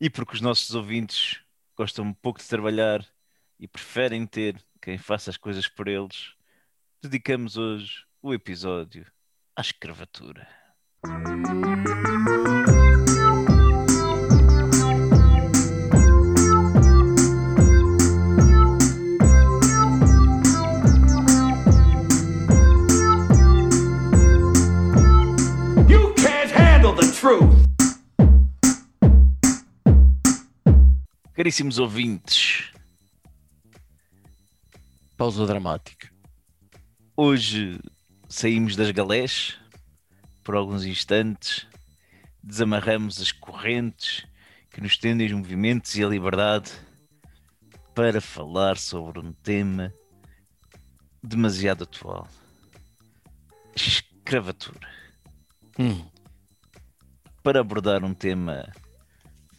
e porque os nossos ouvintes gostam um pouco de trabalhar e preferem ter quem faça as coisas por eles, dedicamos hoje o episódio à escravatura. You can't handle the truth. Caríssimos ouvintes, Pausa dramática. hoje saímos das galés por alguns instantes, desamarramos as correntes que nos tendem os movimentos e a liberdade para falar sobre um tema demasiado atual: escravatura. Hum, para abordar um tema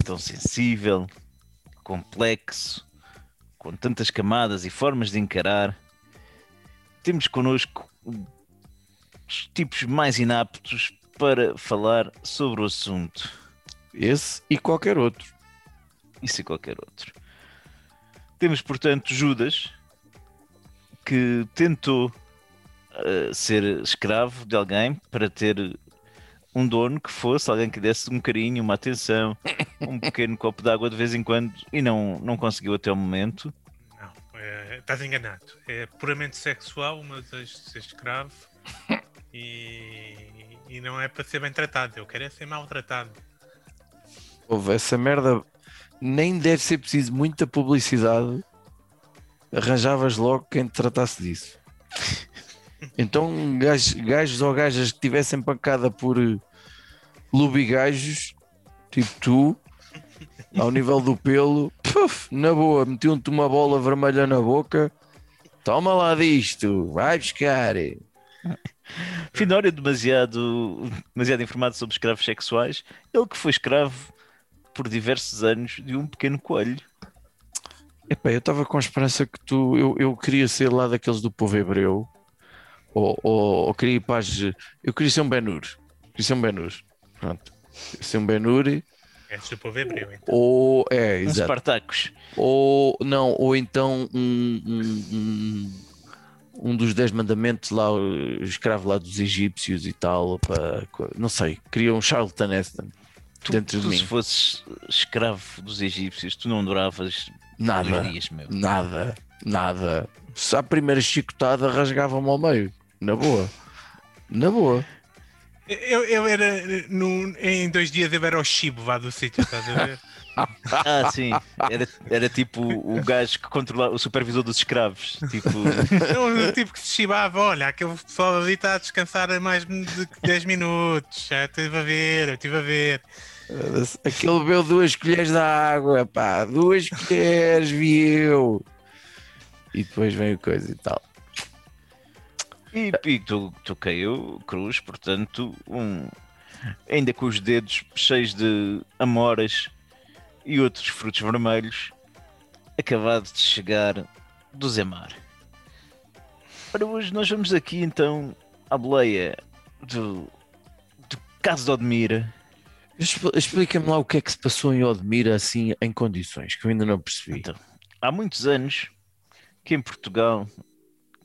tão sensível, complexo, com tantas camadas e formas de encarar, temos connosco os tipos mais inaptos para falar sobre o assunto. esse e qualquer outro. Isso e qualquer outro. Temos, portanto, Judas, que tentou eh, ser escravo de alguém para ter um dono que fosse alguém que desse um carinho, uma atenção, um pequeno copo de água de vez em quando e não, não conseguiu até o momento. Não, é, estás enganado. É puramente sexual, o meu desejo de ser escravo e, e não é para ser bem tratado. Eu quero é ser maltratado. Houve essa merda. Nem deve ser preciso muita publicidade. Arranjavas logo quem te tratasse disso. Então, gajos, gajos ou gajas que tivessem pancada por eh, lubigajos, tipo tu, ao nível do pelo, puf, na boa, metiam-te uma bola vermelha na boca. Toma lá disto, vai buscar. Finório demasiado, demasiado informado sobre escravos sexuais, ele que foi escravo por diversos anos de um pequeno coelho. Epá, eu estava com a esperança que tu. Eu, eu queria ser lá daqueles do povo hebreu. Ou, ou, ou queria ir para as. Eu queria ser um Benur. Queria ser um Benur. Pronto. Queria ser um Benur. É do povo hebreu, então. Ou. É, Uns exato. Espartacos. Ou. Não, ou então um. Um, um, um dos dez mandamentos lá, o escravo lá dos egípcios e tal. Para, não sei. Queria um Charlton Heston Tu, dentro de tu mim. se fosses escravo dos egípcios, tu não duravas Nada. dias, meu. Nada, nada. Se à primeira chicotada rasgava-me ao meio. Na boa. Na boa. Eu, eu era. No, em dois dias eu era o chibo vá do sítio, estás a ver? Ah, sim. Era, era tipo o gajo que controlava, o supervisor dos escravos. Tipo, Eu, o tipo que se chibava, olha, aquele pessoal ali está a descansar há mais de 10 minutos. Já estive a ver, eu estive a ver. Aquele bebeu duas colheres de água, pá. Duas colheres, vi eu. E depois vem o coisa e tal. E, e tu, tu caiu cruz, portanto, um, ainda com os dedos cheios de amoras e outros frutos vermelhos, acabado de chegar do Zemar. Para hoje nós vamos aqui então à boleia do, do caso de Odmira. Expl- Explica-me lá o que é que se passou em Odmira assim em condições, que eu ainda não percebi. Então, há muitos anos que em Portugal,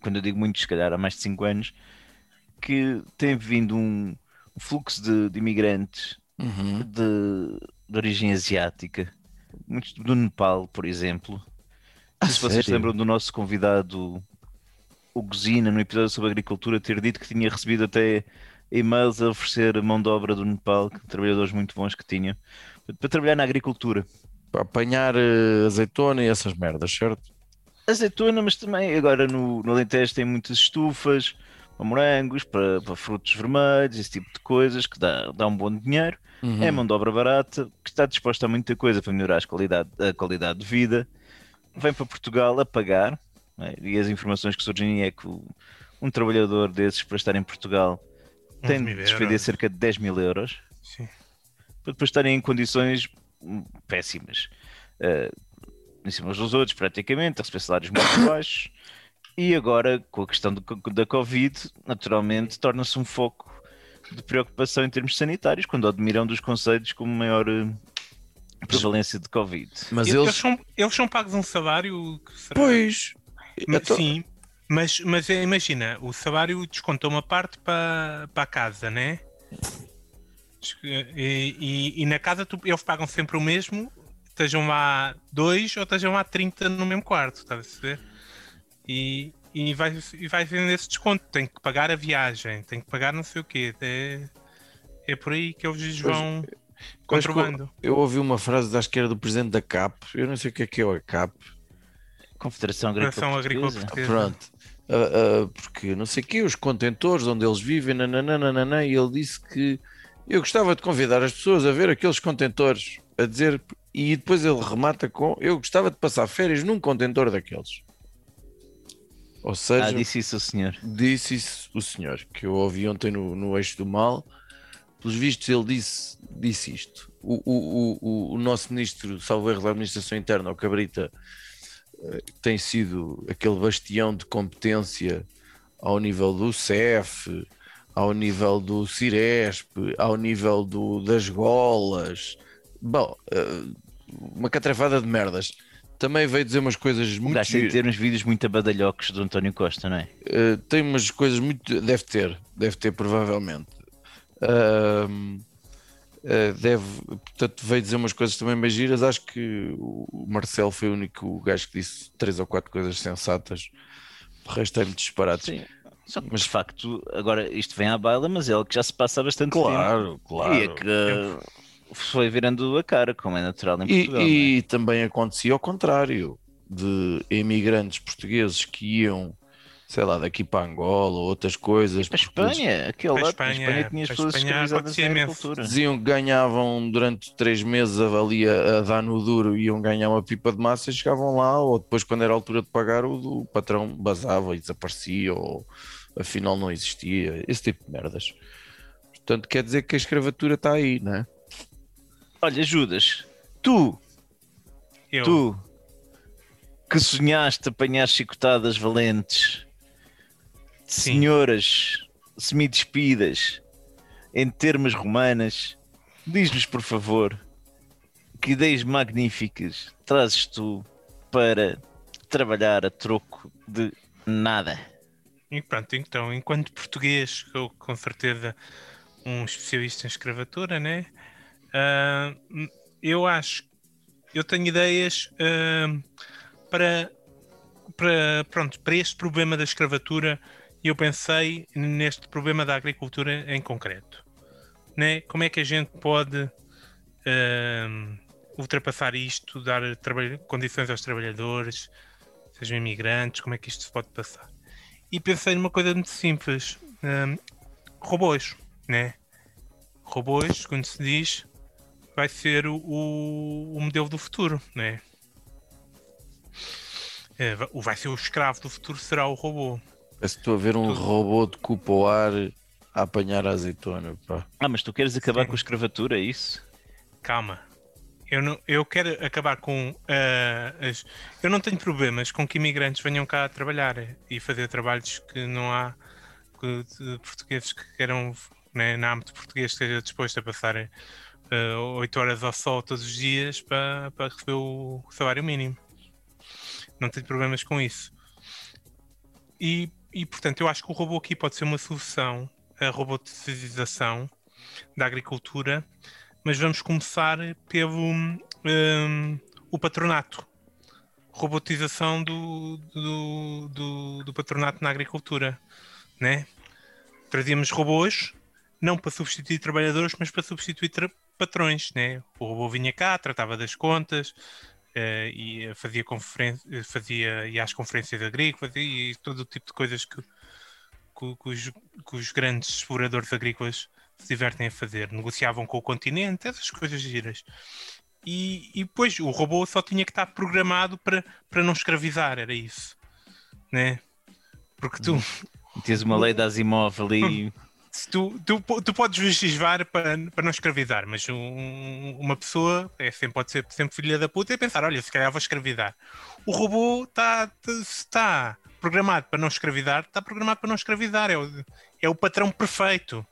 quando eu digo muitos, se calhar há mais de 5 anos, que tem vindo um fluxo de, de imigrantes Uhum. de, de origem asiática, muitos do Nepal, por exemplo. Ah, se vocês lembram do nosso convidado, o Gozina, no episódio sobre agricultura, ter dito que tinha recebido até e-mails a oferecer mão de obra do Nepal, trabalhadores muito bons que tinha, para trabalhar na agricultura. Para apanhar eh, azeitona e essas merdas, certo? Azeitona, mas também agora no, no Alentejo tem muitas estufas para morangos, para, para frutos vermelhos, esse tipo de coisas que dá, dá um bom dinheiro. Uhum. É mão de obra barata, que está disposta a muita coisa para melhorar as qualidade, a qualidade de vida. Vem para Portugal a pagar, não é? e as informações que surgem é que um trabalhador desses para estar em Portugal tem 11 de despender euros. cerca de 10 mil euros Sim. para depois estarem em condições hum, péssimas. eh, em cima dos outros, praticamente, a receber salários muito baixos. E agora, com a questão do da Covid, naturalmente, torna-se um foco de preocupação em termos sanitários, quando admiram dos conselhos como maior, eh, prevalência de Covid. Mas eles, eles. são, eles são pagos um salário que será- Pois. Ma- então- Sim, mas, mas imagina, o salário descontou uma parte para para a casa, né? E, e- e na casa tu- eles pagam sempre o mesmo, estejam lá dois ou estejam lá 30 no mesmo quarto, estás a perceber? E, e vai, e vai vendo esse desconto, tem que pagar a viagem, tem que pagar não sei o quê. É, é por aí que eles vão eu controlando. Eu ouvi uma frase, acho que era do presidente da CAP. Eu não sei o que é que é a CAP. Confederação Agrícola Confederação Agrícola Portuguesa. Pronto. Ah, ah, porque não sei o que, os contentores onde eles vivem, nananana, e ele disse que eu gostava de convidar as pessoas a ver aqueles contentores, a dizer, e depois ele remata com eu gostava de passar férias num contentor daqueles. Ou seja, Ah, disse isso o senhor. disse isso o senhor, que eu ouvi ontem no, no Eixo do Mal. Pelos vistos, ele disse, disse isto. O, o, o, o nosso ministro, salvo erro da Administração Interna, o Cabrita, eh, tem sido aquele bastião de competência ao nível do CEF, ao nível do Ciresp, ao nível do, das golas. Bom, eh, uma catrafada de merdas. Também veio dizer umas coisas muito gajo tem de giras. ter uns vídeos muito abadalhocos do António Costa, não é? Uh, tem umas coisas muito. Deve ter, deve ter, provavelmente. Ahm, uh, deve, portanto, veio dizer umas coisas também bem giras. Acho que o Marcelo foi o único gajo que disse três ou quatro coisas sensatas. O resto é muito disparado. Sim. Só que, Mas- de facto, agora isto vem à baila, mas é algo que já se passa há bastante Claro, tempo. claro. E é que uh, foi virando a cara, como é natural em E, Portugal. é? e também acontecia ao contrário, de imigrantes portugueses que iam, sei lá, daqui para Angola ou outras coisas. Para Espanha, aquele a Espanha, Espanha tinha as pessoas escravizadas na agricultura. diziam que ganhavam durante três meses a, a dar no duro iam ganhar uma pipa de massa e chegavam lá, ou depois, quando era a altura de pagar, o, o patrão basava e desaparecia, ou afinal não existia, esse tipo de merdas. Portanto, quer dizer que a escravatura está aí, não é? Olha, Judas, tu, Eu, tu, que sonhaste apanhar chicotadas valentes, Sim. senhoras semi-despidas, em termas romanas, diz-nos, por favor, que ideias magníficas trazes tu para trabalhar a troco de nada? E pronto, então, enquanto português, eu com certeza um especialista em escravatura, né? Ah, eu acho, eu tenho ideias ah, para, para, pronto, para este problema da escravatura eu pensei neste problema da agricultura em concreto. Né? Como é que a gente pode ah, ultrapassar isto, dar condições aos trabalhadores, sejam imigrantes, como é que isto se pode passar? e pensei numa coisa muito simples: hum, robôs, né? Robôs, quando se diz, vai ser o, o, o modelo do futuro, né? É, vai ser o escravo do futuro, será o robô. Parece que estou a ver um Tudo. robô de cupo ao ar a apanhar a azeitona. Pá. Ah, mas tu queres acabar Sim. com a escravatura, é isso? Calma. Eu, não, eu quero acabar com ah, as. Eu não tenho problemas com que imigrantes venham cá a trabalhar e fazer trabalhos que não há que, de portugueses que queiram, né, na âmbito português, esteja disposto a passar ah, 8 horas ao sol todos os dias para, para receber o salário mínimo. Não tenho problemas com isso. E, e portanto, eu acho que o robô aqui pode ser uma solução, a robotização da agricultura mas vamos começar pelo hum, o patronato. Robotização do, do, do, do patronato na agricultura. Né? Trazíamos robôs, não para substituir trabalhadores, mas para substituir tra- patrões. Né? O robô vinha cá, tratava das contas, eh, e fazia, conferen- fazia ia às conferências agrícolas e, todo o tipo de coisas que, que- que os, que os grandes exploradores agrícolas se divertem a fazer. Negociavam com o continente, essas coisas giras. E, e depois o robô só tinha que estar programado para, para não escravizar, era isso. Né? Porque tu, Tens uma lei da Asimov ali. tu, tu, tu podes legislar para, para não escravizar, mas um- uma pessoa é, sempre, pode ser sempre filha da puta e pensar: olha, se calhar vou escravidar. O robô está está programado para não escravidar, está programado para não escravidar, é o, é o patrão perfeito.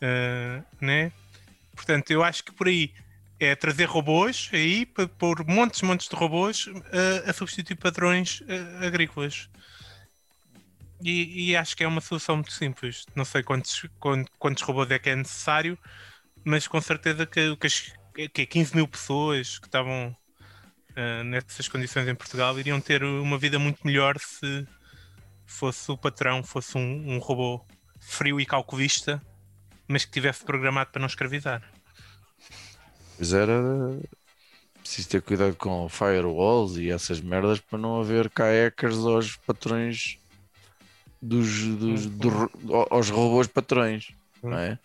Uh, né? Portanto, eu acho que por aí é trazer robôs aí pôr montes montes de robôs a, a substituir padrões eh, agrícolas. E, e acho que é uma solução muito simples. Não sei quantos, quantos, quantos robôs é que é necessário, mas com certeza que, que, as, que 15 mil pessoas que estavam uh, nessas condições em Portugal iriam ter uma vida muito melhor se fosse o patrão, fosse um, um robô frio e calculista, mas que tivesse programado para não escravizar. Pois era preciso ter cuidado com firewalls e essas merdas para não haver hackers aos patrões dos, dos do, aos robôs patrões, não é?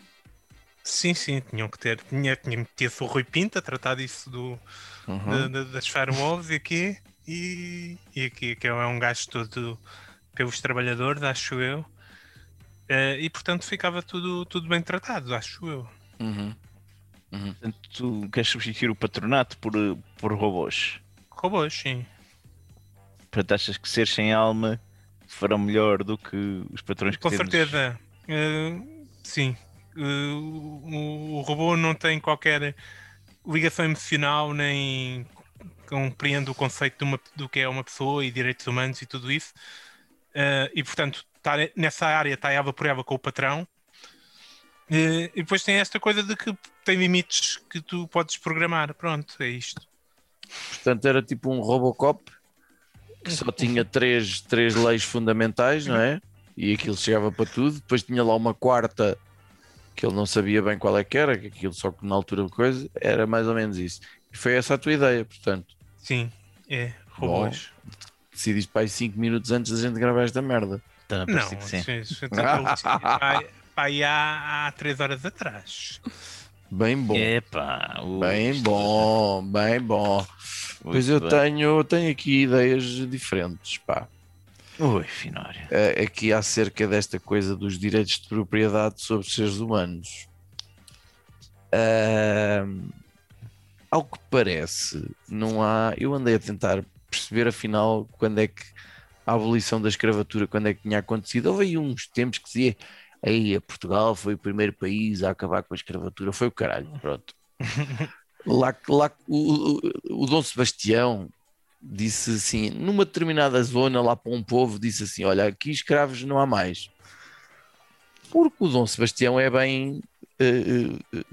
Sim, sim, tinham que ter. Tinha, tinha ter o Rui Pinto a tratar disso do, Uhum. da- da- das firewalls e aqui. E, e aqui, que é um gajo todo pelos trabalhadores, acho eu. Eh, e portanto ficava tudo, tudo bem tratado, acho eu. Uhum. Portanto, tu queres substituir o patronato por, eh, por robôs. Robôs, sim. Portanto, achas que ser sem alma farão melhor do que os patrões que Com temos? certeza. Eh, sim. Eh, o, o robô não tem qualquer ligação emocional, nem compreende o conceito de uma- do que é uma pessoa e direitos humanos e tudo isso. Eh, e portanto, tá nessa área está ela por ela com o patrão. E depois tem esta coisa de que tem limites que tu podes programar. Pronto, é isto. Portanto, era tipo um Robocop que só tinha três, três leis fundamentais, não é? E aquilo chegava para tudo. Depois tinha lá uma quarta que ele não sabia bem qual é que era, que aquilo só que na altura de coisa era mais ou menos isso. E foi essa a tua ideia, portanto. Sim, é. Robôs. Decidiste para aí 5 minutos antes da gente gravar esta merda. Está a Não, que sim. isso- então, pá, aí há, há três horas atrás. Bem bom. Ui, Bem bom, bem bom. Pois eu bem. tenho, tenho aqui ideias diferentes, pá. Ui, Finório. aqui acerca desta coisa dos direitos de propriedade sobre seres humanos. Ahm, ao que parece, não há. Eu andei a tentar perceber afinal quando é que a abolição da escravatura, quando é que tinha acontecido. Houve aí uns tempos que dizia aí Portugal foi o primeiro país a acabar com a escravatura, foi o caralho, pronto. lá, lá o, o, Dom Sebastião disse assim, numa determinada zona lá para um povo, disse assim: Olha, aqui escravos não há mais. Porque o Dom Sebastião é bem eh,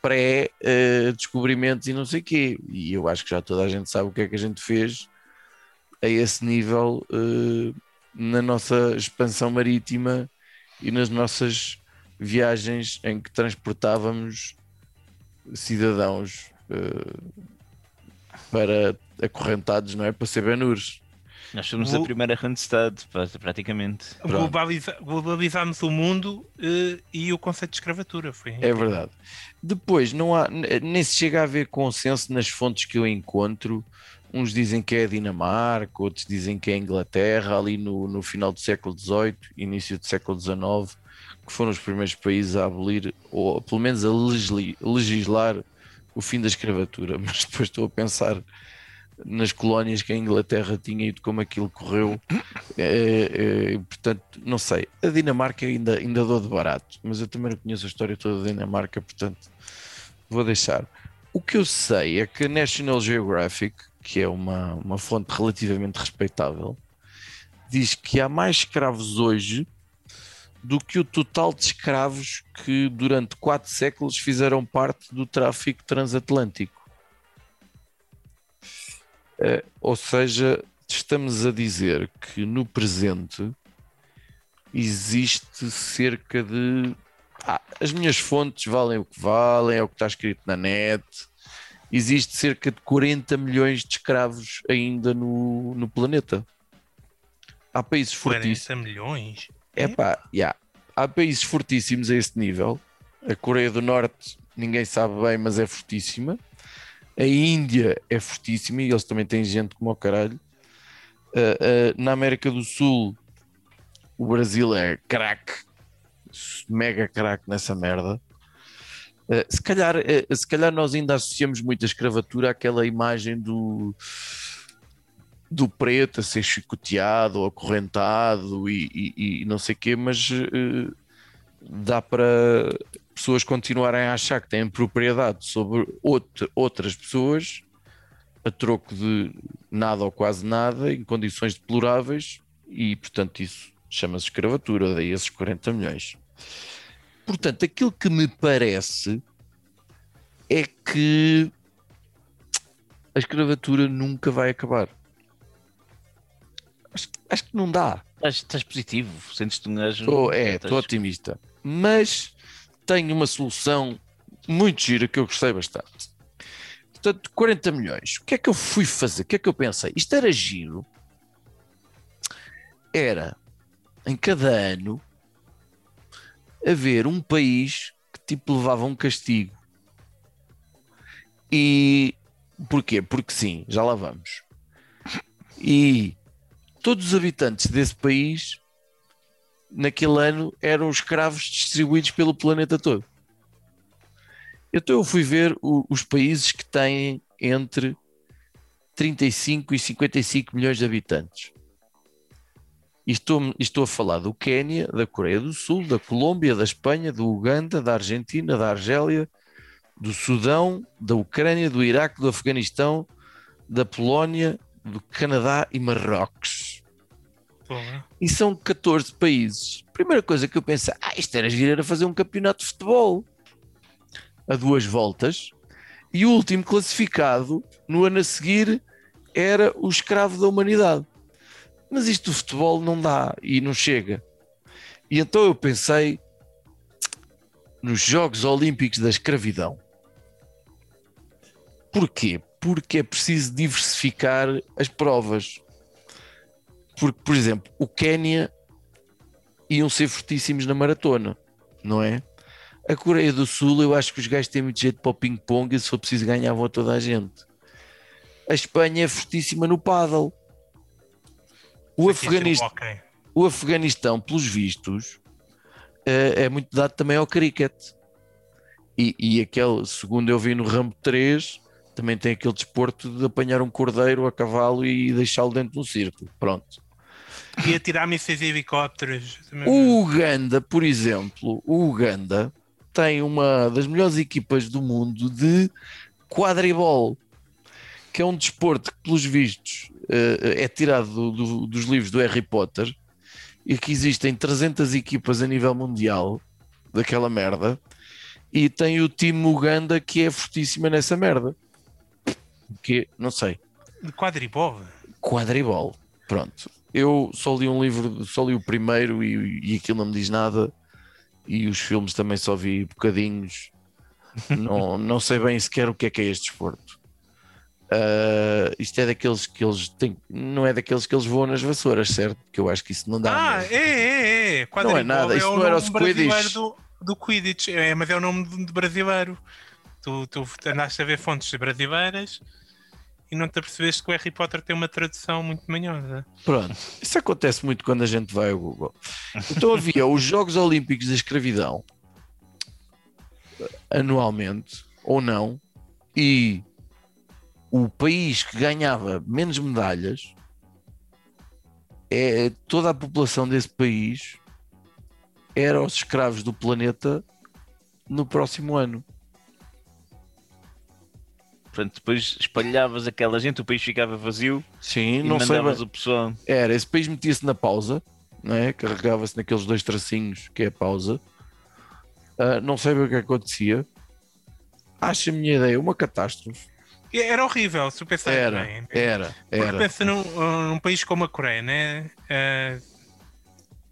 pré-descobrimentos e não sei o quê. E eu acho que já toda a gente sabe o que é que a gente fez a esse nível eh, na nossa expansão marítima e nas nossas viagens em que transportávamos cidadãos eh, para acorrentados, não é? Para ser benures. Nós somos Vou- a primeira Randstad, pra- praticamente. Globaliza globalizámos o mundo eh, e o conceito de escravatura. Foi É verdade. Depois, não há, nem se chega a haver consenso nas fontes que eu encontro. Uns dizem que é a Dinamarca, outros dizem que é a Inglaterra, ali no, no final do século XVIII, início do século XIX, que foram os primeiros países a abolir, ou pelo menos a legislar o fim da escravatura. Mas depois estou a pensar nas colónias que a Inglaterra tinha e de como aquilo correu. É, é, portanto, não sei. A Dinamarca ainda, ainda dou de barato, mas eu também não conheço a história toda da Dinamarca, portanto, vou deixar. O que eu sei é que a National Geographic, que é uma, uma fonte relativamente respeitável, diz que há mais escravos hoje do que o total de escravos que durante quatro séculos fizeram parte do tráfico transatlântico. Eh, ou seja, estamos a dizer que no presente existe cerca de. Ah, as minhas fontes valem o que valem, é o que está escrito na net. Existe cerca de 40 milhões de escravos ainda no, no planeta. Há países fortíssimos. 40 milhões. É pá, yeah. há países fortíssimos a esse nível. A Coreia do Norte, ninguém sabe bem, mas é fortíssima. A Índia é fortíssima e eles também têm gente como o caralho. Ah, ah, na América do Sul, o Brasil é craque, mega craque nessa merda. Ah, se, calhar, ah, se calhar nós ainda associamos muito a escravatura àquela imagem do, do preto a ser chicoteado ou acorrentado e, e- e não sei o quê, mas eh, dá para pessoas continuarem a achar que têm propriedade sobre outra- outras pessoas a troco de nada ou quase nada, em condições deploráveis, e portanto isso chama-se escravatura, daí esses 40 milhões. Portanto, aquilo que me parece é que a escravatura nunca vai acabar. Acho, acho que não dá. Estás, estás positivo, sentes-te um gajo. Tô, é, estou otimista. Mas tenho uma solução muito gira que eu gostei bastante. Portanto, 40 milhões. O que é que eu fui fazer? O que é que eu pensei? Isto era giro. Era em cada ano haver um país que tipo levava um castigo. E porquê? Porque sim, já lá vamos. E todos os habitantes desse país naquele ano eram escravos distribuídos pelo planeta todo. Então eu fui ver o- os países que têm entre 35 e 55 milhões de habitantes. E estou, estou a falar do Quénia, da Coreia do Sul, da Colômbia, da Espanha, do Uganda, da Argentina, da Argélia, do Sudão, da Ucrânia, do Iraque, do Afeganistão, da Polónia, do Canadá e Marrocos. Porra. E são 14 países. Primeira coisa que eu pensei, ah, isto era giro, era fazer um campeonato de futebol a duas voltas. E o último classificado no ano a seguir era o escravo da humanidade. Mas isto do futebol não dá e não chega. E então eu pensei nos Jogos Olímpicos da Escravidão. Porquê? Porque é preciso diversificar as provas. Porque, por exemplo, o Quénia iam ser fortíssimos na maratona, não é? A Coreia do Sul, eu acho que os gajos têm muito jeito para o ping-pong e se for preciso ganhavam a toda a gente. A Espanha é fortíssima no paddle. O, é o Afeganistão, pelos vistos, é, é muito dado também ao cricket. E, e aquele, segundo eu vi no Rambo 3, também tem aquele desporto de apanhar um cordeiro a cavalo e deixá-lo dentro de um círculo. Pronto. E atirar mísseis e helicópteros. O Uganda, por exemplo, o Uganda tem uma das melhores equipas do mundo de quadribol, que é um desporto que, pelos vistos, eh, é tirado do- do- dos livros do Harry Potter e que existem 300 equipas a nível mundial daquela merda e tem o time Uganda que é fortíssima nessa merda. Que não sei quadribol. quadribol. Pronto. Eu só li um livro, só li o primeiro e, e aquilo não me diz nada. E os filmes também só vi bocadinhos. não, não sei bem sequer o que é que é este desporto. Ah, isto é daqueles que eles têm, não é daqueles que eles voam nas vassouras, certo? Porque eu acho que isso não dá. Ah, mesmo. é, é, é. Quadribol nada, isso o não era os Quidditch. Do, do Quidditch, é, mas é o nome de, de brasileiro. Tu, tu andaste a ver fontes brasileiras e não te apercebeste que o Harry Potter tem uma tradução muito manhosa. Pronto. Isso acontece muito quando a gente vai ao Google. Então havia os Jogos Olímpicos da Escravidão anualmente, ou não, e o país que ganhava menos medalhas é toda a população desse país era os escravos do planeta no próximo ano. Portanto, depois espalhavas aquela gente, o país ficava vazio Sim, não sei mandavas o pessoal. Era, esse país metia-se na pausa, não é? carregava-se naqueles dois tracinhos que é a pausa. Ah, não sei bem o que acontecia. Acho a minha ideia uma catástrofe. Era horrível, se tu pensares Era, bem. era, Porque era. pensa num, num país como a Coreia, né? Ah,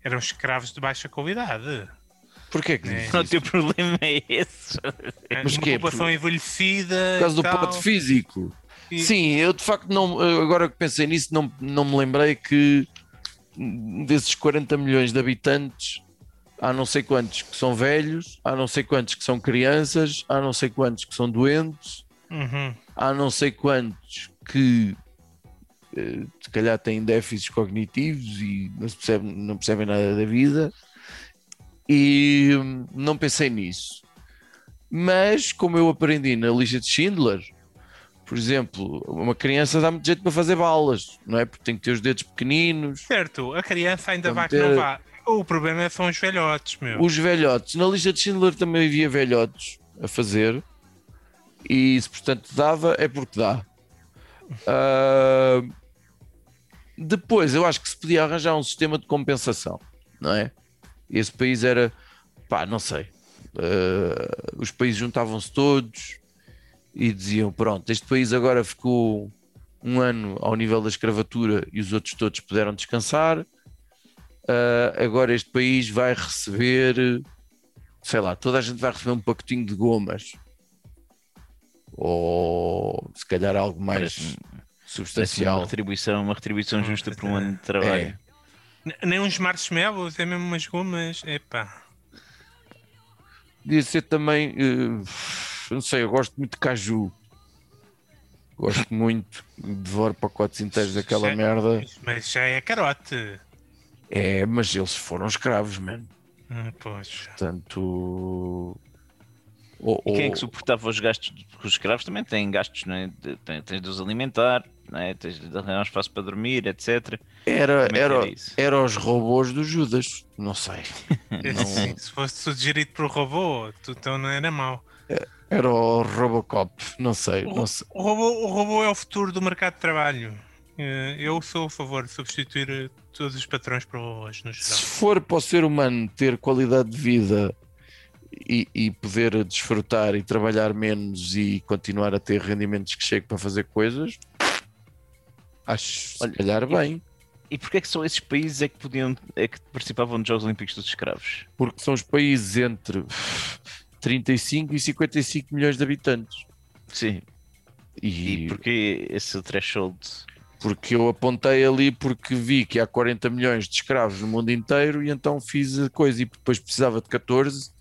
eram escravos de baixa qualidade. Porquê que É. o teu problema é esse. Mas uma quê? população envelhecida. Por causa do e pote físico. E- Sim, eu de facto não, agora que pensei nisso, não, não me lembrei que desses 40 milhões de habitantes, há não sei quantos que são velhos, há não sei quantos que são crianças, há não sei quantos que são doentes, Uhum. há não sei quantos que eh, se calhar têm déficits cognitivos e não, se percebe, não percebem nada da vida e hum, não pensei nisso. Mas como eu aprendi na lista de Schindler, por exemplo, uma criança dá muito jeito para fazer balas, não é? Porque tem que ter os dedos pequeninos. Certo, a criança ainda vai que ter- não vá. o problema são os velhotes, meu. Os velhotes. Na lista de Schindler também havia velhotes a fazer. E se portanto dava, é porque dá. Ah, depois, eu acho que se podia arranjar um sistema de compensação, não é? Esse país era, pá, não sei. Ah, os países juntavam-se todos e diziam: pronto, este país agora ficou um ano ao nível da escravatura e os outros todos puderam descansar. Ah, agora este país vai receber, sei lá, toda a gente vai receber um pacotinho de gomas. Ou se calhar algo mais Parece uma substancial. retribuição, uma retribuição Hum, justa por um é. ano de trabalho. N- Nem uns marshmallows, é mesmo umas gomas. Epá. Podia ser também, eh, não sei, eu gosto muito de caju. Gosto muito, devoro pacotes inteiros daquela Já- merda. Mas já é carote. É, mas eles foram escravos, mano. Hum, Pois. Portanto. Ou- E quem é que suportava os gastos? Porque os escravos também têm gastos, não é? Tens, tens de os alimentar, não é? tens de arranjar um espaço para dormir, etc. Era, é era, era isso? era os robôs do Judas, não sei. Sim, se fosse tudo gerido por robô, tu, então não era mau. Era o Robocop, não sei. Não sei. O robô, o robô é o futuro do mercado de trabalho. Eh, Eu sou a favor de substituir eh, todos os patrões por robôs, no Se geral. for para o ser humano ter qualidade de vida e, e poder desfrutar e trabalhar menos e continuar a ter rendimentos que cheguem para fazer coisas, acho Olha, se calhar bem, E porquê é que só esses países é que podiam, é que participavam dos Jogos Olímpicos dos Escravos? porque são os países entre 35 e 55 milhões de habitantes. Sim. E, E porquê esse threshold? porque eu apontei ali porque vi que há 40 milhões de escravos no mundo inteiro e então fiz a coisa e depois precisava de 14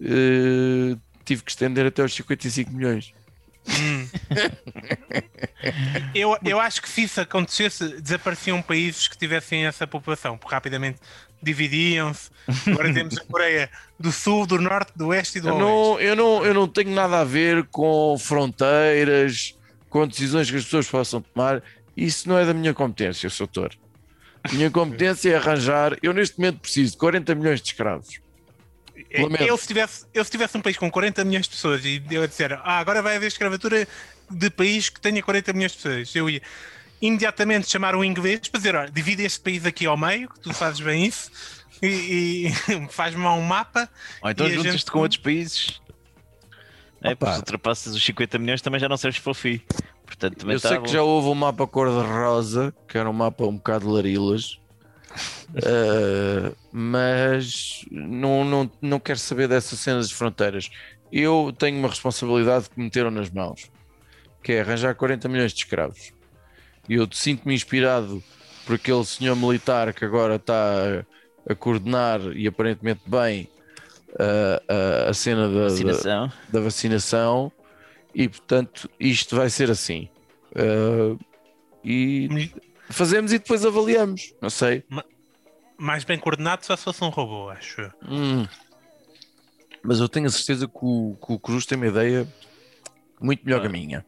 eh, tive que estender até aos 55 milhões Hum. eu, eu acho que se isso acontecesse, desapareciam países que tivessem essa população, porque rapidamente dividiam-se. Agora temos a Coreia do Sul, do Norte, do Oeste e do eu Oeste. não, eu, não, eu não tenho nada a ver com fronteiras com decisões que as pessoas possam tomar isso não é da minha competência, Sr. Doutor a minha competência é arranjar eu neste momento preciso de 40 milhões de escravos Lamento. Eu se, tivesse, eu se tivesse um país com 40 milhões de pessoas e eu disser, ah, agora vai haver escravatura de país que tenha 40 milhões de pessoas, eu ia imediatamente chamar um inglês para dizer, olha, divide este país aqui ao meio, que tu fazes bem isso, e, e faz-me um mapa. Ou então juntas-te gente- com outros países. É, pois ultrapassas os 50 milhões também já não serves para o FI. Portanto, eu está sei bom. que já houve um mapa cor-de-rosa que era um mapa um bocado larilas Uh, mas não, não, não quero saber dessas cenas de fronteiras. Eu tenho uma responsabilidade que me meteram nas mãos, que é arranjar 40 milhões de escravos. E eu sinto-me inspirado por aquele senhor militar que agora está a, a coordenar e aparentemente bem a, a, a cena da, da, Vacinação. da vacinação, e portanto isto vai ser assim. Uh, e fazemos e depois avaliamos, não sei. Mais bem coordenado só se fosse um robô, acho. Hum. Mas eu tenho a certeza que o, que o Cruz tem uma ideia muito melhor que a minha.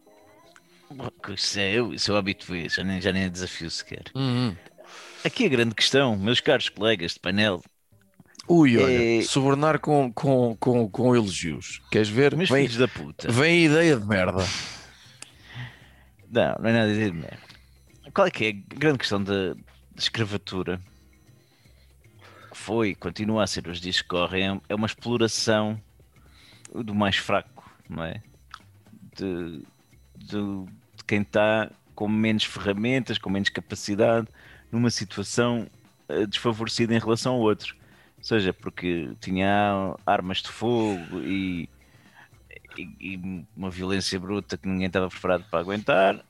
Isso é, eu, isso eu habituei, já nem, já nem é desafio sequer. Hum. Aqui a grande questão, meus caros colegas de painel, Ui, olha, É- subornar com, com, com, com elogios. Queres ver? meus Vem, filhos da puta. vem a ideia de merda. Não, não é nada a dizer de merda. Qual é que é a grande questão da, escravatura? Foi, continua a ser os dias que correm, é uma exploração do mais fraco, não é? De, de, de quem está com menos ferramentas, com menos capacidade, numa situação eh, desfavorecida em relação ao outro. Ou seja, porque tinha armas de fogo e, e- e uma violência bruta que ninguém estava preparado para aguentar,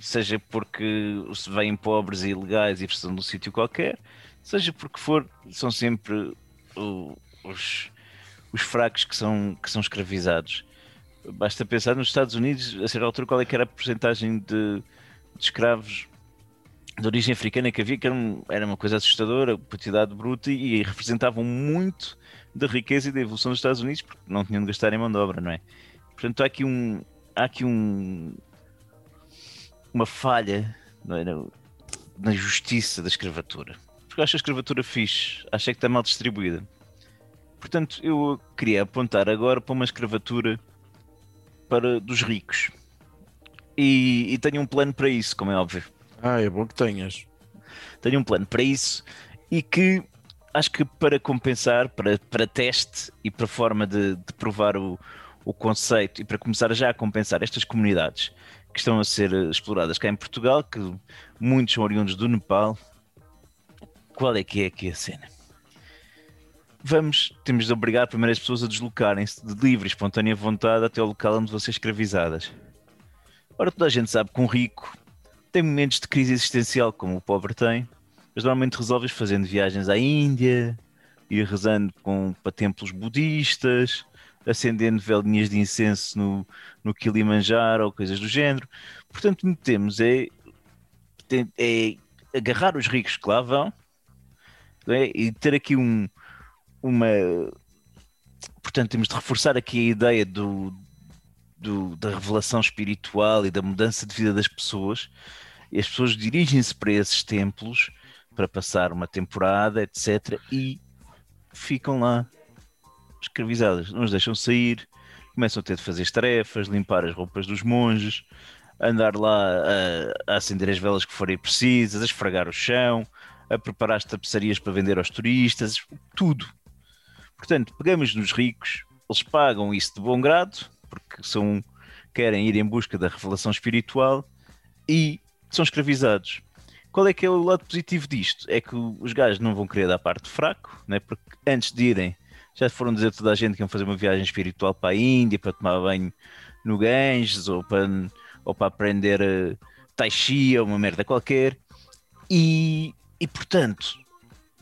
seja porque se vêm pobres e ilegais e precisam de um sítio qualquer, seja porque for, são sempre os, os fracos que são, que são escravizados. Basta pensar nos Estados Unidos, a certa altura, qual é que era a porcentagem de, de escravos de origem africana que havia, que era, um- era uma coisa assustadora, quantidade bruta e, e representavam muito da riqueza e da evolução dos Estados Unidos, porque não tinham de gastar em mão de obra, não é? Portanto, há aqui um, há aqui um, uma falha é? na, na justiça da escravatura. porque acho a escravatura fixe, acho é que está mal distribuída. Portanto, eu queria apontar agora para uma escravatura para dos ricos. E, e tenho um plano para isso, como é óbvio. Ah, é bom que tenhas. Tenho um plano para isso e que acho que para compensar, para, para teste e para forma de, de provar o, o conceito e para começar já a compensar estas comunidades que estão a ser exploradas cá em Portugal, que muitos são oriundos do Nepal, qual é que é aqui a cena? Vamos, temos de obrigar primeiro as pessoas a deslocarem-se de livre e espontânea vontade até o local onde vão ser escravizadas. Ora, toda a gente sabe que um rico tem momentos de crise existencial como o pobre tem, mas normalmente resolves fazendo viagens à Índia, ir rezando com, para templos budistas, acendendo velinhas de incenso no, no Kilimanjaro ou coisas do género. Portanto, o que temos é, é agarrar os ricos que lá vão é? e ter aqui um, uma. Portanto, temos de reforçar aqui a ideia do, do, da revelação espiritual e da mudança de vida das pessoas. E as pessoas dirigem-se para esses templos para passar uma temporada, etc. E ficam lá escravizadas. Não os deixam sair, começam a ter de fazer as tarefas, limpar as roupas dos monges, andar lá a, a acender as velas que forem precisas, a esfregar o chão, a preparar as tapeçarias para vender aos turistas, tudo. Portanto, pegamos nos ricos, eles pagam isso de bom grado, porque são, querem ir em busca da revelação espiritual e são escravizados. Qual é que é o lado positivo disto? É que os gajos não vão querer dar parte fraco, né? porque antes de irem já foram dizer toda a gente que iam fazer uma viagem espiritual para a Índia, para tomar banho no Ganges ou para, ou para aprender uh, Tai Chi ou uma merda qualquer. E, e portanto,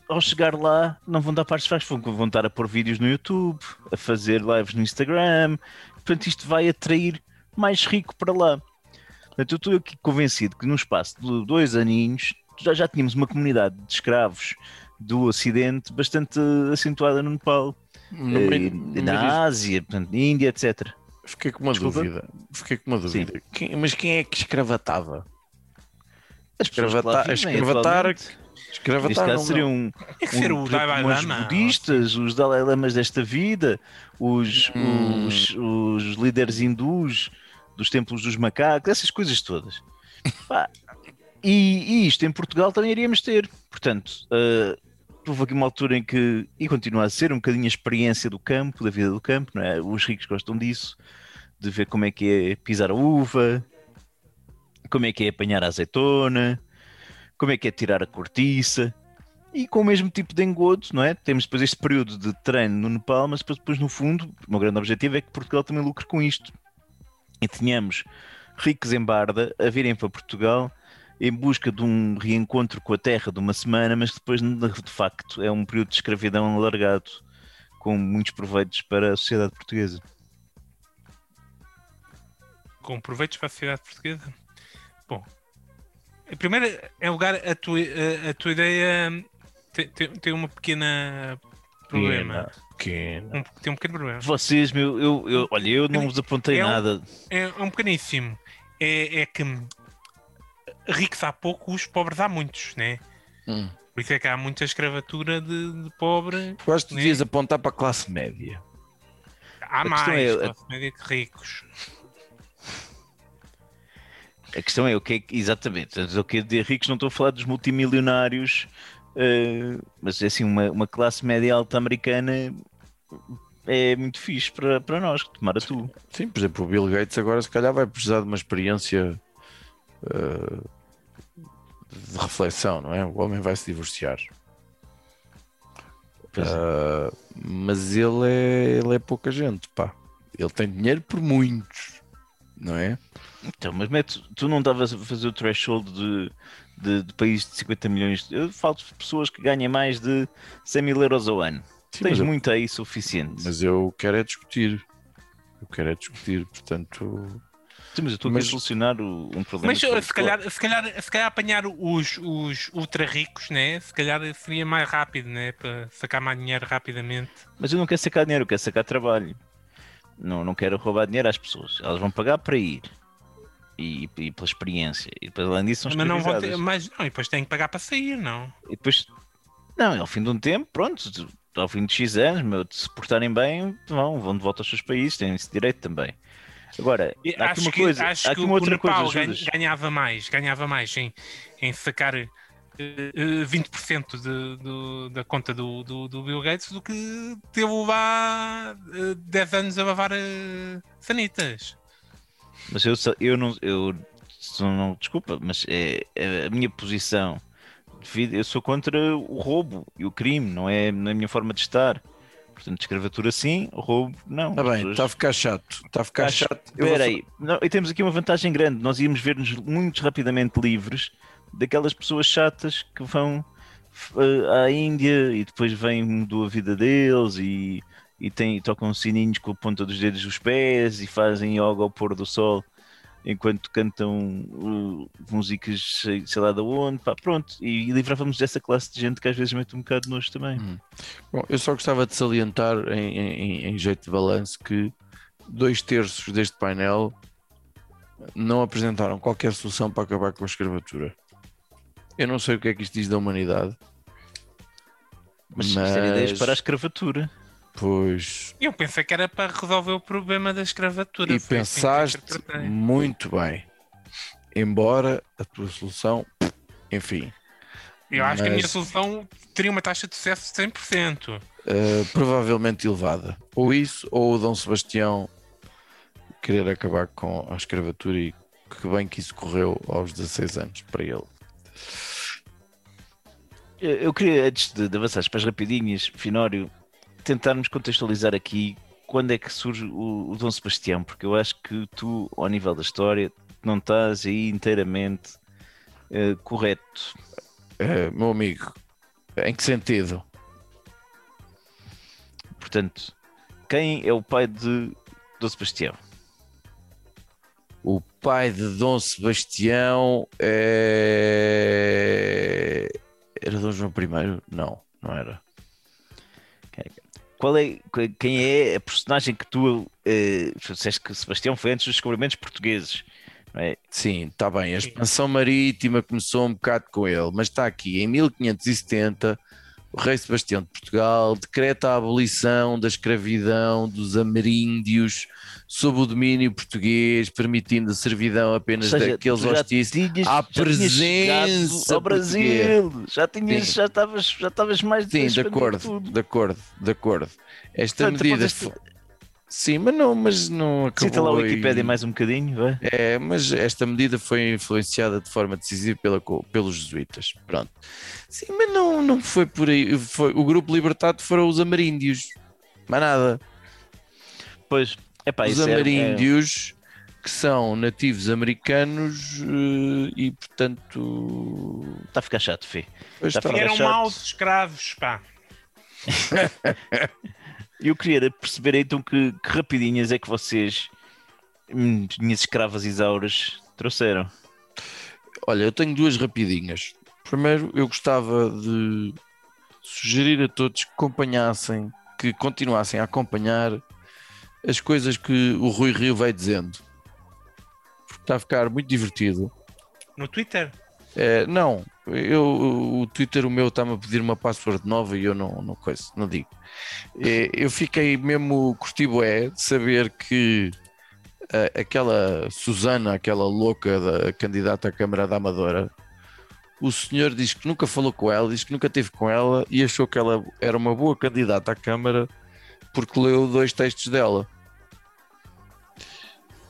ao chegar lá, não vão dar partes fracas, vão estar a pôr vídeos no YouTube, a fazer lives no Instagram. Portanto, isto vai atrair mais rico para lá. Portanto, eu estou aqui convencido que no espaço de dois aninhos já, já tínhamos uma comunidade de escravos do Ocidente bastante acentuada no Nepal, No eh, na Ásia, portanto, Índia, etc. Fiquei com uma Desculpa? dúvida. Fiquei com uma dúvida. Quem- mas quem é que escravatava? Escravata- vivem escravatar-. Escravatar Neste seriam um, Tem que um, exemplo, os budistas, os Dalai Lamas desta vida, os, Hum. os, os líderes hindus dos templos dos macacos, essas coisas todas. E, e isto em Portugal também iríamos ter. Portanto, eh, houve aqui uma altura em que, e continua a ser, um bocadinho a experiência do campo, da vida do campo, não é? Os ricos gostam disso, de ver como é que é pisar a uva, como é que é apanhar a azeitona, como é que é tirar a cortiça. E com o mesmo tipo de engodo, não é? Temos depois este período de treino no Nepal, mas depois, no fundo, o meu grande objetivo é que Portugal também lucre com isto. E tenhamos ricos em Barda a virem para Portugal em busca de um reencontro com a terra de uma semana, mas que depois, de facto, é um período de escravidão alargado, com muitos proveitos para a sociedade portuguesa. com proveitos para a sociedade portuguesa. Bom, em primeiro em lugar, a tua, a, a tua ideia hum, tem, tem, tem uma pequena problema. Pequena. Um, tem um pequeno problema. Vocês, meu, eu, eu, olha, eu não vos apontei É um- nada. É, um pequeníssimo. É, é que ricos há poucos, pobres há muitos, né? Hum. Por isso é que há muita escravatura de, de pobre. Eu acho que tu Né? devias apontar para a classe média. Há A mais, é- classe média que ricos. A questão é o que é que, exatamente, o que é de ricos, não estou a falar dos multimilionários, eh, mas é assim, uma, uma classe média alta americana é muito fixe para, para nós, tomara tu. Sim, por exemplo, o Bill Gates agora se calhar vai precisar de uma experiência eh, de reflexão, não é? O homem vai se divorciar. Ah, mas ele é, ele é pouca gente, pá. Ele tem dinheiro por muitos, não é? Então, mas mete, tu não estavas a fazer o threshold de, de, de países de 50 milhões. Eu falo de pessoas que ganham mais de 100 mil euros ao ano. Sim, Tens eu, muito aí suficiente. mas eu quero é discutir. Eu quero é discutir, portanto. Sim, mas eu estou mas- a solucionar o- um problema. Mas foi- se calhar, se, calhar, se calhar apanhar os, os ultra ricos, né? Se calhar seria mais rápido, né? Para sacar mais dinheiro rapidamente. Mas eu não quero sacar dinheiro, eu quero sacar trabalho. Não, não quero roubar dinheiro às pessoas. Elas vão pagar para ir. E, e pela experiência. E depois, além disso, são Mas não vão ter, mas não, e depois têm que pagar para sair, não? E depois, Não, ao fim de um tempo, pronto, ao fim de X anos, meu, se portarem bem, vão, vão de volta aos seus países, têm esse direito também. Agora, E há aqui acho uma que, coisa, acho há que uma o outra Nepal coisa, Judas. ganhava mais, ganhava mais em, em sacar eh, eh, 20% de, do- da conta do, do, do Bill Gates do que teve lá eh, 10 anos a bavar eh, sanitas. Mas eu, eu não, eu não, desculpa, mas é, é a minha posição. Eu sou contra o roubo e o crime, não é na minha forma de estar. Portanto, escravatura sim, roubo não. Está bem, está a ficar chato. Está a ficar chato. Vou Espera aí, Não, e temos aqui uma vantagem grande. Nós íamos ver-nos muito rapidamente livres daquelas pessoas chatas que vão eh, à Índia e depois vêm mudou a vida deles e, e, têm, tocam sininhos com a ponta dos dedos dos pés e fazem yoga ao pôr do sol enquanto cantam eh, músicas sei, sei lá de onde, pá, pronto, e, livrávamos dessa classe de gente que às vezes mete um bocado de nojo também. Bom, eu só gostava de salientar em, em- em jeito de balanço que dois terços deste painel não apresentaram qualquer solução para acabar com a escravatura. Eu não sei o que é que isto diz da humanidade, Mas, era ideias Mas- para a escravatura. Pois Eu pensei que era para resolver o problema da escravatura. e assim pensaste interpretei. muito bem. Embora a tua solução, enfim, Eu acho que a minha mas- solução teria uma taxa de sucesso de 100%. eh, provavelmente elevada. Ou isso, ou o Dom Sebastião querer acabar com a escravatura e que bem que isso correu aos 16 anos para ele. Eu queria, antes de, de avançares para as rapidinhas, Finório, tentarmos contextualizar aqui quando é que surge o, o Dom Sebastião, porque eu acho que tu, ao nível da história, não estás aí inteiramente eh, correto. Eh, meu amigo, em que sentido? Portanto, quem é o pai de Dom Sebastião? O pai de Dom Sebastião é... era Dom João I? Não, não era. Qual é, quem é a personagem que tu eh, disseste que Sebastião foi antes dos descobrimentos portugueses? é? Sim, está bem. A expansão marítima começou um bocado com ele, mas está aqui em 1570. O rei Sebastião de Portugal decreta a abolição da escravidão dos ameríndios sob o domínio português, permitindo a servidão apenas seja, daqueles hostis tinhas- à presença ao Brasil, já tinhas, Sim. já estavas, já estavas mais Sim, de acordo, tudo. de acordo, de acordo. Esta Portanto, medida foi... Sim, mas não, mas não acabou. Cita lá e- Wikipédia mais um bocadinho, vai. É, mas esta medida foi influenciada de forma decisiva pela, pelos jesuítas. Pronto. Sim, mas não, não foi por aí. Foi, o grupo libertado foram os ameríndios. Mais nada. Pois, epá, os isso é- é, ameríndios que são nativos americanos eh, e, portanto. está a ficar chato, Fê. Tá está. ficar Eram chato. maus escravos, pá. E eu queria perceber então que, que rapidinhas é que vocês, hum, minhas escravas isauras, trouxeram. Olha, eu tenho duas rapidinhas. Primeiro, eu gostava de sugerir a todos que acompanhassem, que continuassem a acompanhar as coisas que o Rui Rio vai dizendo. Porque está a ficar muito divertido. No Twitter. É, não, eu, o Twitter o meu está-me a pedir uma password nova e eu não, não, coisa, não digo. É, eu fiquei mesmo curtibué de saber que a- aquela Susana, aquela louca da candidata à Câmara da Amadora, o senhor diz que nunca falou com ela, diz que nunca esteve com ela e achou que ela era uma boa candidata à Câmara porque leu dois textos dela.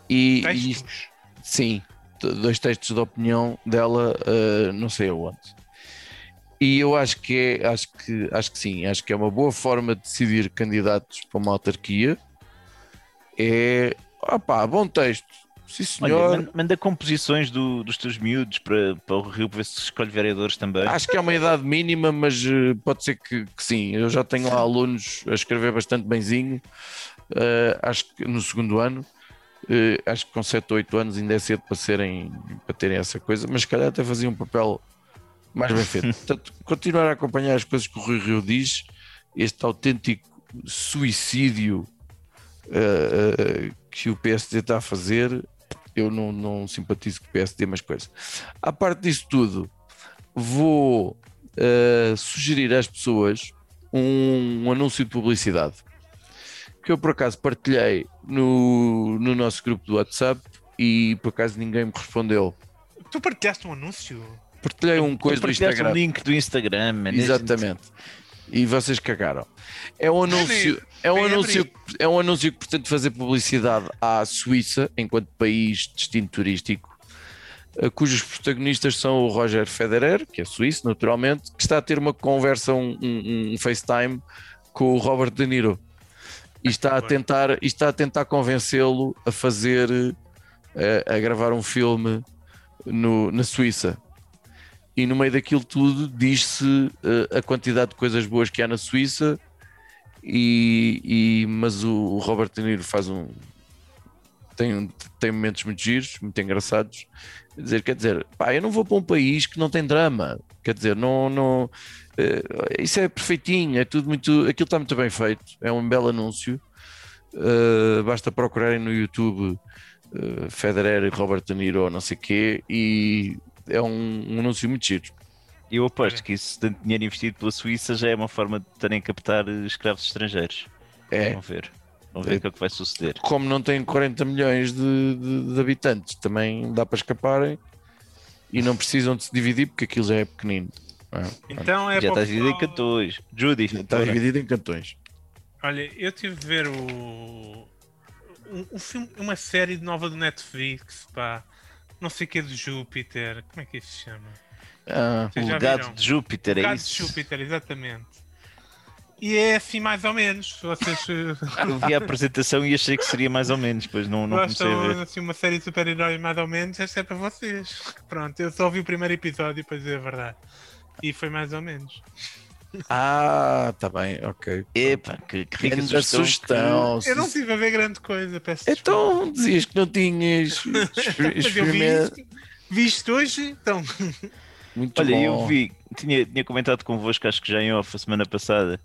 E, e Textos. Sim, t- dois textos de opinião dela, uh, não sei aonde. E eu acho que é, acho que, acho que sim, acho que é uma boa forma de decidir candidatos para uma autarquia. É, opá, bom texto. Sim, Olha, senhor. man- manda composições do- dos teus miúdos para, para o Rio para ver se escolhe vereadores também. Acho que é uma idade mínima, mas eh, pode ser que, que sim. Eu já tenho lá alunos a escrever bastante benzinho. Eh, acho que no segundo ano, eh, acho que com 7 ou 8 anos ainda é cedo para, serem, para terem essa coisa, mas se calhar até fazia um papel mais bem feito. Portanto, continuar a acompanhar as coisas que o Rui Rio diz, este autêntico suicídio eh, eh, que o PSD está a fazer, eu não, não simpatizo com o PSD, mas coisa. À parte disso tudo, vou uh, sugerir às pessoas um, um anúncio de publicidade que eu por acaso partilhei no, no nosso grupo do WhatsApp e por acaso ninguém me respondeu. Tu partilhaste um anúncio? Partilhei um coisa do Instagram. um link do Instagram. man. Exatamente. E vocês cagaram. É um anúncio, é um Bem anúncio, é um anúncio que pretende fazer publicidade à Suíça enquanto país destino turístico, eh, cujos protagonistas são o Roger Federer, que é suíço, naturalmente, que está a ter uma conversa, um, um- um FaceTime com o Robert De Niro. E está a tentar, está a tentar convencê-lo a fazer, eh, a, a gravar um filme no- na Suíça e no meio daquilo tudo diz-se eh, a quantidade de coisas boas que há na Suíça e, e- mas o, o Robert De Niro faz um tem, tem momentos muito giros, muito engraçados. Quer dizer, quer dizer, pá, eu não vou para um país que não tem drama. Quer dizer, não, não eh, isso é perfeitinho, é tudo muito aquilo está muito bem feito, é um belo anúncio. Eh, basta procurarem no YouTube eh, Federer e Robert De Niro não sei quê e é um, um anúncio muito giro. Eu aposto que isso, tanto dinheiro investido pela Suíça, já é uma forma de terem que captar eh, escravos estrangeiros. É, Vamos ver. Vamos ver É. o que é que vai suceder. como não tem 40 milhões de, de- de habitantes, também dá para escaparem e não precisam de se dividir porque aquilo já é pequenino. é? Então é Já está dividido em cantões. Judy, Está dividido em cantões. Olha, eu tive de ver o. Um, um filme, uma série nova do Netflix, pá. Não sei o que é do Júpiter. Como é que isso se chama? Ah, Vocês o legado viram? de Júpiter, é Gato de isso. Júpiter, exatamente. E é assim mais ou menos. Vocês eh, Eu vi a apresentação e achei que seria mais ou menos, pois não, não comecei a ver. assim uma série de super-heróis mais ou menos, esta é para vocês. Pronto, eu só vi o primeiro episódio para dizer a verdade. E foi mais ou menos. Ah, está bem, ok. Epá, que, que rica Grande sugestão. Eu não tive a ver grande coisa, peço desculpa. Então dizias que não tinhas Mas eu vi experimento. isto, vi isto hoje, então. Muito Olha, bom. eu vi, tinha, tinha comentado convosco, acho que já em off a semana passada,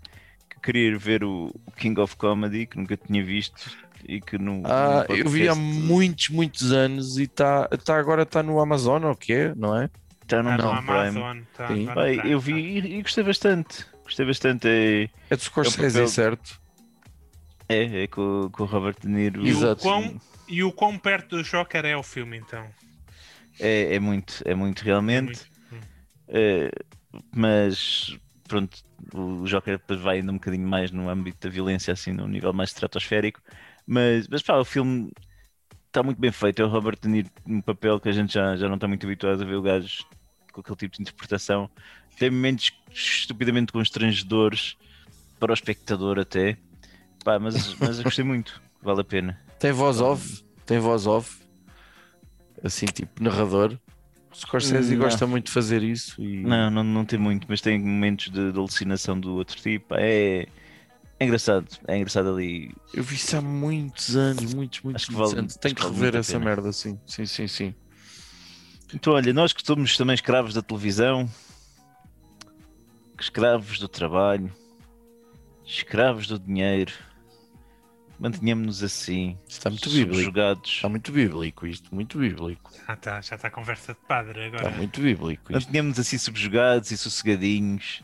que queria ir ver o o King of Comedy, que nunca tinha visto e que no. Ah, no eu vi há muitos, muitos anos e tá, tá agora está no Amazon, ou o quê? Não é? Está no Tá no Amazon Prime. Tá, Sim. tá no Pai, Prime, eu vi tá. e, e gostei bastante. Gostei bastante. É, É do Scorsese, papel- certo? é, é com, com o Robert De Niro. E o, Exato. quão, e o quão perto do Joker é o filme, então? É, é muito, é muito realmente. É, mas pronto, o Joker depois vai ainda um bocadinho mais no âmbito da violência, assim, num nível mais estratosférico. Mas, mas pá, o filme está muito bem feito. É o Robert De Niro num papel que a gente já, já não está muito habituado a ver o gajo com aquele tipo de interpretação. Tem momentos estupidamente constrangedores para o espectador até. Pá, mas, mas eu gostei muito. Vale a pena. Tem voz off? Tem voz off? Assim, tipo, narrador. O Scorsese Não. gosta muito de fazer isso e Não, não, não tem muito, mas tem momentos de, de alucinação do outro tipo. É, é engraçado, é engraçado ali. eu vi isso há muitos anos, muitos, muitos, muitos vale- anos. Tenho que vale rever essa merda, sim, sim, sim, sim. Então, olha, nós que somos também escravos da televisão, escravos do trabalho, escravos do dinheiro, mantenhamos-nos assim, Está muito bíblico. subjugados. Está muito bíblico isto, muito bíblico. Ah, tá, já está a conversa de padre agora. Está muito bíblico isto. Mantenhamos assim subjugados e sossegadinhos,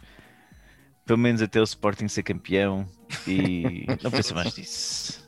pelo menos até o Sporting ser campeão. E não pensa mais disso.